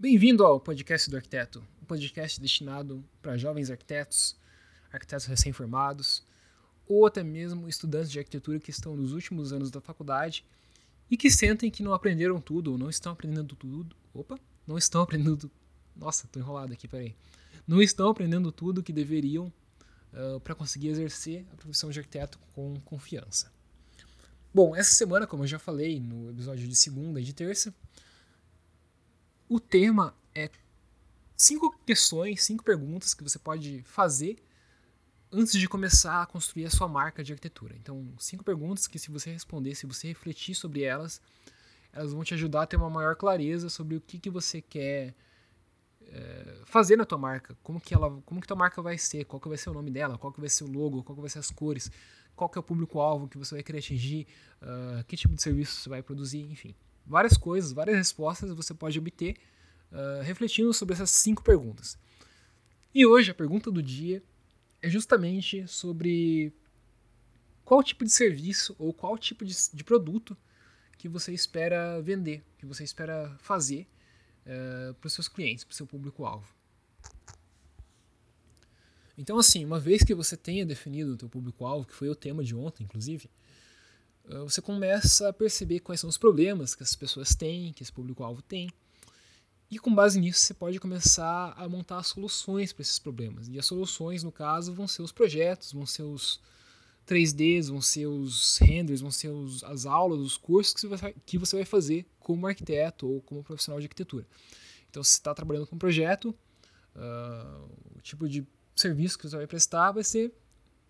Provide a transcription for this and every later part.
Bem-vindo ao podcast do arquiteto, um podcast destinado para jovens arquitetos, arquitetos recém-formados ou até mesmo estudantes de arquitetura que estão nos últimos anos da faculdade e que sentem que não aprenderam tudo ou não estão aprendendo tudo. Opa, não estão aprendendo. Nossa, tô enrolado aqui, peraí. Não estão aprendendo tudo que deveriam uh, para conseguir exercer a profissão de arquiteto com confiança. Bom, essa semana, como eu já falei no episódio de segunda e de terça, o tema é cinco questões, cinco perguntas que você pode fazer antes de começar a construir a sua marca de arquitetura. Então, cinco perguntas que se você responder, se você refletir sobre elas, elas vão te ajudar a ter uma maior clareza sobre o que, que você quer é, fazer na tua marca, como que ela, como que tua marca vai ser, qual que vai ser o nome dela, qual que vai ser o logo, qual que vai ser as cores, qual que é o público-alvo que você vai querer atingir, uh, que tipo de serviço você vai produzir, enfim várias coisas, várias respostas você pode obter uh, refletindo sobre essas cinco perguntas. E hoje a pergunta do dia é justamente sobre qual tipo de serviço ou qual tipo de, de produto que você espera vender, que você espera fazer uh, para os seus clientes, para o seu público-alvo. Então, assim, uma vez que você tenha definido o teu público-alvo, que foi o tema de ontem, inclusive, você começa a perceber quais são os problemas que as pessoas têm, que esse público-alvo tem. E com base nisso, você pode começar a montar soluções para esses problemas. E as soluções, no caso, vão ser os projetos, vão ser os 3Ds, vão ser os renders, vão ser os, as aulas, os cursos que você, vai, que você vai fazer como arquiteto ou como profissional de arquitetura. Então, se você está trabalhando com um projeto, uh, o tipo de serviço que você vai prestar vai ser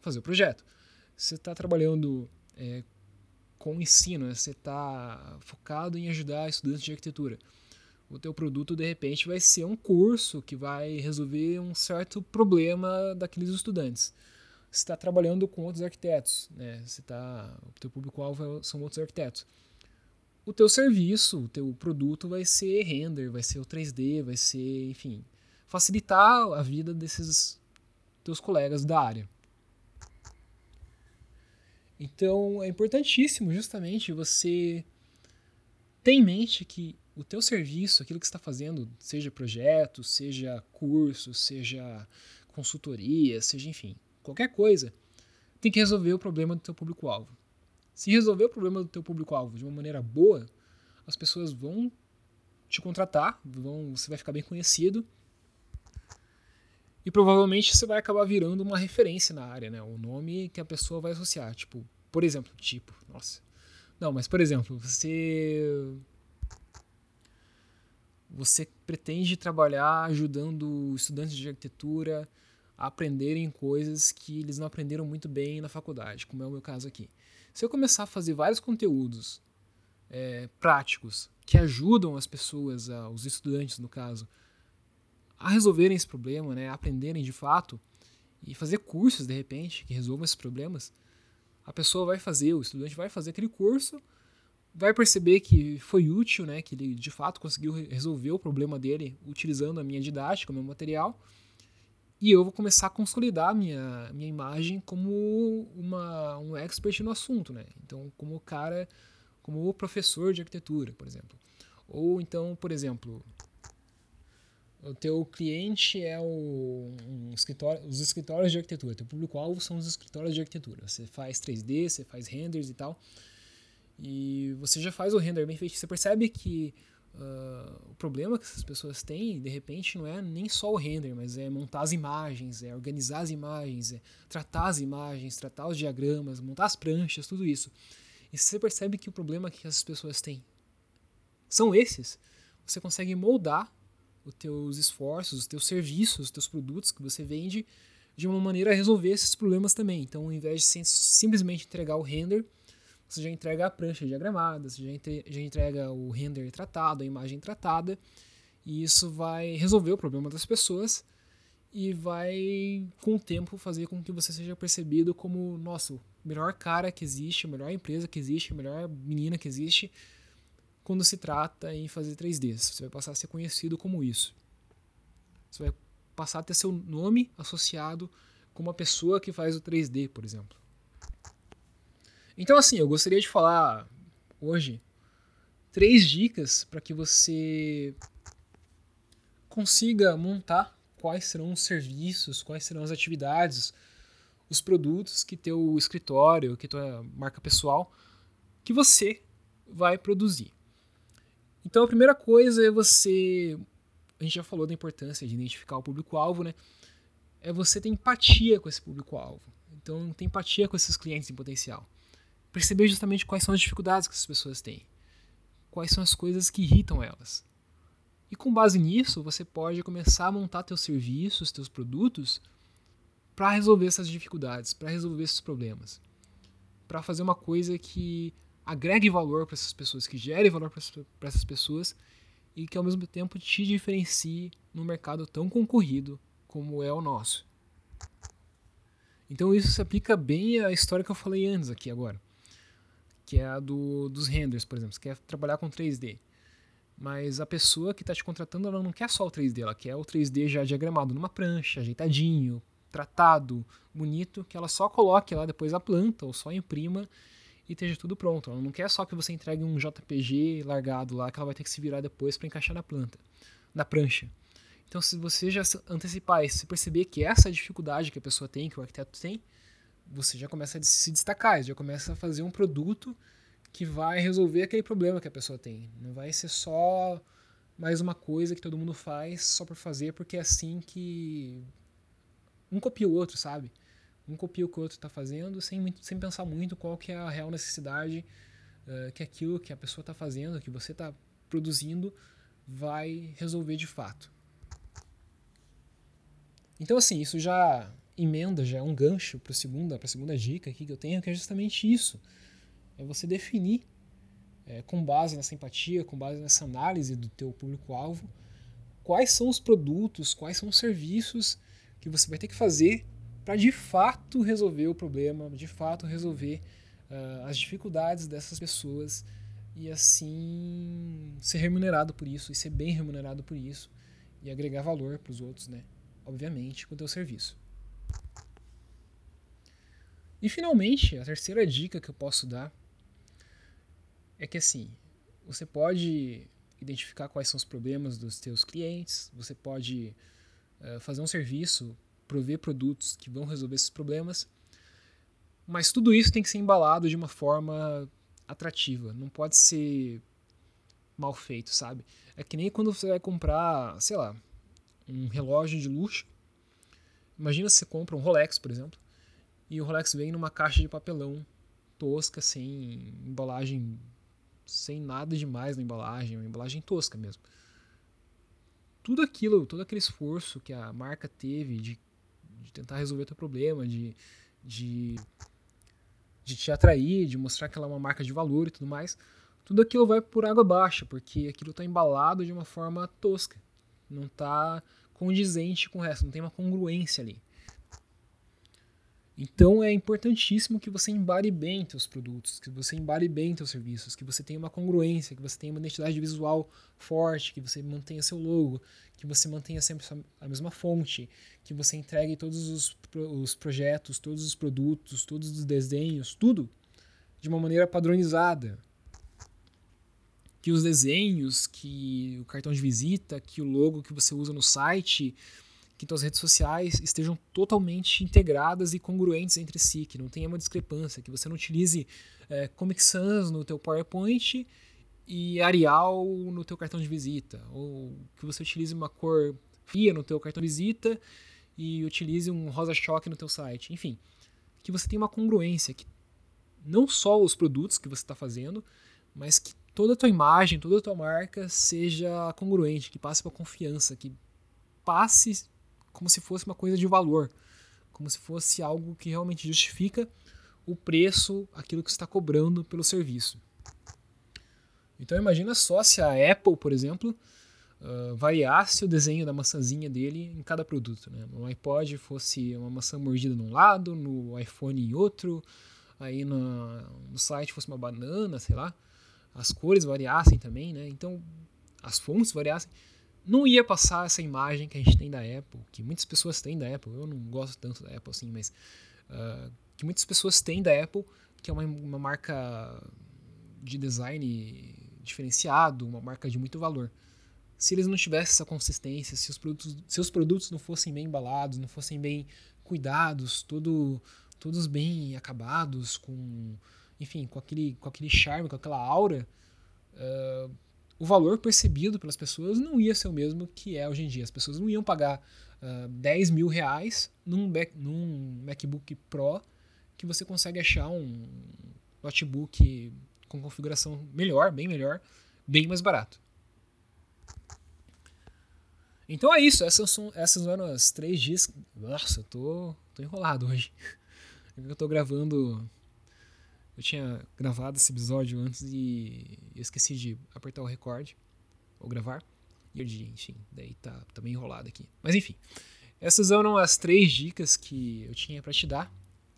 fazer o projeto. Se você está trabalhando é, com o ensino, né? você está focado em ajudar estudantes de arquitetura. O teu produto de repente vai ser um curso que vai resolver um certo problema daqueles estudantes. Você está trabalhando com outros arquitetos, né? Você tá, o teu público-alvo são outros arquitetos. O teu serviço, o teu produto vai ser render, vai ser o 3D, vai ser, enfim, facilitar a vida desses teus colegas da área. Então é importantíssimo justamente você ter em mente que o teu serviço, aquilo que está fazendo, seja projeto, seja curso, seja consultoria, seja enfim, qualquer coisa, tem que resolver o problema do teu público-alvo. Se resolver o problema do teu público-alvo de uma maneira boa, as pessoas vão te contratar, vão, você vai ficar bem conhecido e provavelmente você vai acabar virando uma referência na área, né? O nome que a pessoa vai associar, tipo, por exemplo, tipo, nossa. Não, mas por exemplo, você você pretende trabalhar ajudando estudantes de arquitetura a aprenderem coisas que eles não aprenderam muito bem na faculdade, como é o meu caso aqui. Se eu começar a fazer vários conteúdos é, práticos que ajudam as pessoas, os estudantes no caso, a resolverem esse problema, né, a aprenderem de fato e fazer cursos de repente que resolvam esses problemas, a pessoa vai fazer, o estudante vai fazer aquele curso, vai perceber que foi útil, né, que ele de fato conseguiu resolver o problema dele utilizando a minha didática, o meu material, e eu vou começar a consolidar minha, minha imagem como uma, um expert no assunto, né? Então, como o cara, como o professor de arquitetura, por exemplo. Ou então, por exemplo, o teu cliente é o um escritório, os escritórios de arquitetura. Teu público-alvo são os escritórios de arquitetura. Você faz 3D, você faz renders e tal. E você já faz o render bem feito. Você percebe que uh, o problema que essas pessoas têm, de repente, não é nem só o render, mas é montar as imagens, é organizar as imagens, é tratar as imagens, tratar os diagramas, montar as pranchas, tudo isso. E se você percebe que o problema que essas pessoas têm são esses, você consegue moldar os teus esforços, os teus serviços, os teus produtos que você vende de uma maneira a resolver esses problemas também. Então, ao invés de simplesmente entregar o render, você já entrega a prancha diagramada, você já, entre, já entrega o render tratado, a imagem tratada, e isso vai resolver o problema das pessoas e vai, com o tempo, fazer com que você seja percebido como, nossa, o melhor cara que existe, a melhor empresa que existe, a melhor menina que existe, quando se trata em fazer 3D. Você vai passar a ser conhecido como isso. Você vai passar a ter seu nome associado com uma pessoa que faz o 3D, por exemplo. Então, assim, eu gostaria de falar hoje três dicas para que você consiga montar quais serão os serviços, quais serão as atividades, os produtos que teu escritório, que tua marca pessoal, que você vai produzir. Então a primeira coisa é você, a gente já falou da importância de identificar o público-alvo, né? É você ter empatia com esse público-alvo. Então ter empatia com esses clientes em potencial. Perceber justamente quais são as dificuldades que essas pessoas têm. Quais são as coisas que irritam elas. E com base nisso, você pode começar a montar teus serviços, teus produtos para resolver essas dificuldades, para resolver esses problemas. Para fazer uma coisa que agregue valor para essas pessoas, que gere valor para essas pessoas e que ao mesmo tempo te diferencie num mercado tão concorrido como é o nosso. Então isso se aplica bem à história que eu falei antes aqui agora, que é a do, dos renders, por exemplo. Você quer trabalhar com 3D. Mas a pessoa que está te contratando, ela não quer só o 3D, ela quer o 3D já diagramado numa prancha, ajeitadinho, tratado, bonito, que ela só coloque lá depois a planta ou só imprima e esteja tudo pronto. Ela não quer só que você entregue um JPG largado lá que ela vai ter que se virar depois para encaixar na planta, na prancha. Então, se você já antecipar e se perceber que essa é a dificuldade que a pessoa tem, que o arquiteto tem, você já começa a se destacar, já começa a fazer um produto que vai resolver aquele problema que a pessoa tem. Não vai ser só mais uma coisa que todo mundo faz só por fazer, porque é assim que um copia o outro, sabe? Um copia o que o outro está fazendo sem, muito, sem pensar muito qual que é a real necessidade uh, que aquilo que a pessoa está fazendo, que você está produzindo, vai resolver de fato. Então, assim, isso já emenda, já é um gancho para a segunda, segunda dica aqui que eu tenho, que é justamente isso é você definir, é, com base nessa empatia, com base nessa análise do teu público-alvo, quais são os produtos, quais são os serviços que você vai ter que fazer para de fato resolver o problema, de fato resolver uh, as dificuldades dessas pessoas e assim ser remunerado por isso e ser bem remunerado por isso e agregar valor para os outros, né? Obviamente, com o teu serviço. E finalmente, a terceira dica que eu posso dar é que assim, você pode identificar quais são os problemas dos teus clientes, você pode uh, fazer um serviço, prover produtos que vão resolver esses problemas, mas tudo isso tem que ser embalado de uma forma atrativa, não pode ser mal feito, sabe? É que nem quando você vai comprar, sei lá, um relógio de luxo. Imagina se você compra um Rolex, por exemplo, e o Rolex vem numa caixa de papelão tosca, sem embalagem sem nada demais na embalagem, uma embalagem tosca mesmo. Tudo aquilo, todo aquele esforço que a marca teve de, de tentar resolver teu problema, de, de, de te atrair, de mostrar que ela é uma marca de valor e tudo mais, tudo aquilo vai por água abaixo, porque aquilo está embalado de uma forma tosca. Não está condizente com o resto, não tem uma congruência ali. Então é importantíssimo que você embare bem seus produtos, que você embare bem seus serviços, que você tenha uma congruência, que você tenha uma identidade visual forte, que você mantenha seu logo, que você mantenha sempre a mesma fonte, que você entregue todos os, os projetos, todos os produtos, todos os desenhos, tudo de uma maneira padronizada. Que os desenhos, que o cartão de visita, que o logo que você usa no site, que tuas redes sociais estejam totalmente integradas e congruentes entre si, que não tenha uma discrepância, que você não utilize é, Comic Sans no teu PowerPoint e Arial no teu cartão de visita, ou que você utilize uma cor fria no teu cartão de visita e utilize um rosa choque no teu site, enfim, que você tenha uma congruência, que não só os produtos que você está fazendo, mas que toda a tua imagem, toda a tua marca seja congruente, que passe para confiança, que passe como se fosse uma coisa de valor, como se fosse algo que realmente justifica o preço, aquilo que está cobrando pelo serviço. Então imagina só se a Apple, por exemplo, uh, variasse o desenho da maçãzinha dele em cada produto. Né? No iPod fosse uma maçã mordida num lado, no iPhone em outro, aí no, no site fosse uma banana, sei lá. As cores variassem também, né? Então as fontes variassem não ia passar essa imagem que a gente tem da Apple, que muitas pessoas têm da Apple, eu não gosto tanto da Apple assim, mas uh, que muitas pessoas têm da Apple, que é uma, uma marca de design diferenciado, uma marca de muito valor. se eles não tivessem essa consistência, se os produtos, se os produtos não fossem bem embalados, não fossem bem cuidados, todo, todos bem acabados, com, enfim, com aquele, com aquele charme, com aquela aura, uh, o valor percebido pelas pessoas não ia ser o mesmo que é hoje em dia. As pessoas não iam pagar uh, ah, 10 mil reais num, num MacBook Pro que você consegue achar um notebook com configuração melhor, bem melhor, bem mais barato. Então é isso, essas são essas foram as três dias. Nossa, eu tô, tô enrolado hoje. Eu tô gravando. Eu tinha gravado esse episódio antes e eu esqueci de apertar o record ou gravar. E eu enfim, daí tá, tá meio enrolado aqui. Mas enfim, essas eram as três dicas que eu tinha para te dar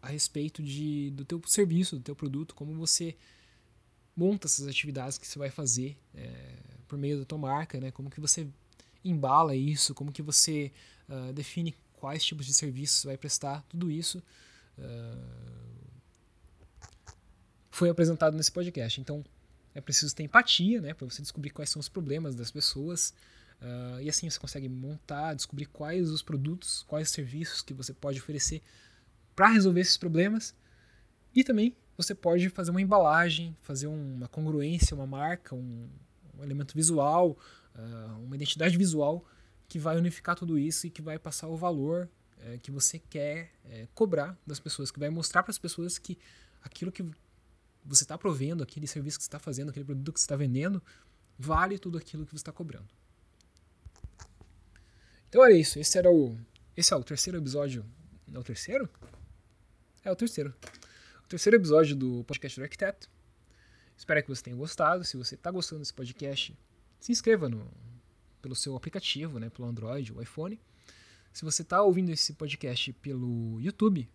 a respeito de, do teu serviço, do teu produto, como você monta essas atividades que você vai fazer é, por meio da tua marca, né? Como que você embala isso, como que você uh, define quais tipos de serviços você vai prestar, tudo isso uh, foi apresentado nesse podcast. Então é preciso ter empatia, né, para você descobrir quais são os problemas das pessoas uh, e assim você consegue montar, descobrir quais os produtos, quais os serviços que você pode oferecer para resolver esses problemas e também você pode fazer uma embalagem, fazer uma congruência, uma marca, um, um elemento visual, uh, uma identidade visual que vai unificar tudo isso e que vai passar o valor uh, que você quer uh, cobrar das pessoas, que vai mostrar para as pessoas que aquilo que você está provendo, aquele serviço que você está fazendo, aquele produto que você está vendendo, vale tudo aquilo que você está cobrando. Então era isso. Esse era o. Esse é o terceiro episódio. É o terceiro? É o terceiro terceiro episódio do podcast do Arquiteto. Espero que você tenha gostado. Se você está gostando desse podcast, se inscreva no, pelo seu aplicativo, né, pelo Android ou iPhone. Se você está ouvindo esse podcast pelo YouTube,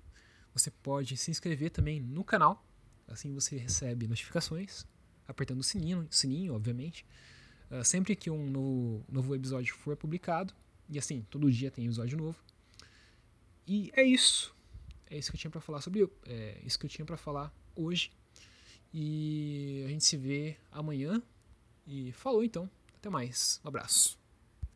você pode se inscrever também no canal. Assim você recebe notificações, apertando o sininho, sininho obviamente. Uh, sempre que um novo, novo episódio for publicado. E assim, todo dia tem episódio novo. E é isso é isso que eu tinha para falar sobre é, isso que eu tinha para falar hoje. E a gente se vê amanhã. E falou então. Até mais. Um abraço.